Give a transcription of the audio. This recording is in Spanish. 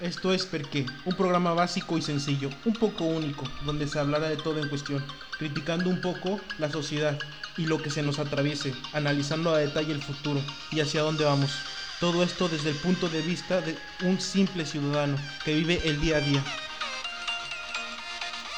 Esto es Perqué, un programa básico y sencillo, un poco único, donde se hablará de todo en cuestión, criticando un poco la sociedad y lo que se nos atraviese, analizando a detalle el futuro y hacia dónde vamos. Todo esto desde el punto de vista de un simple ciudadano que vive el día a día.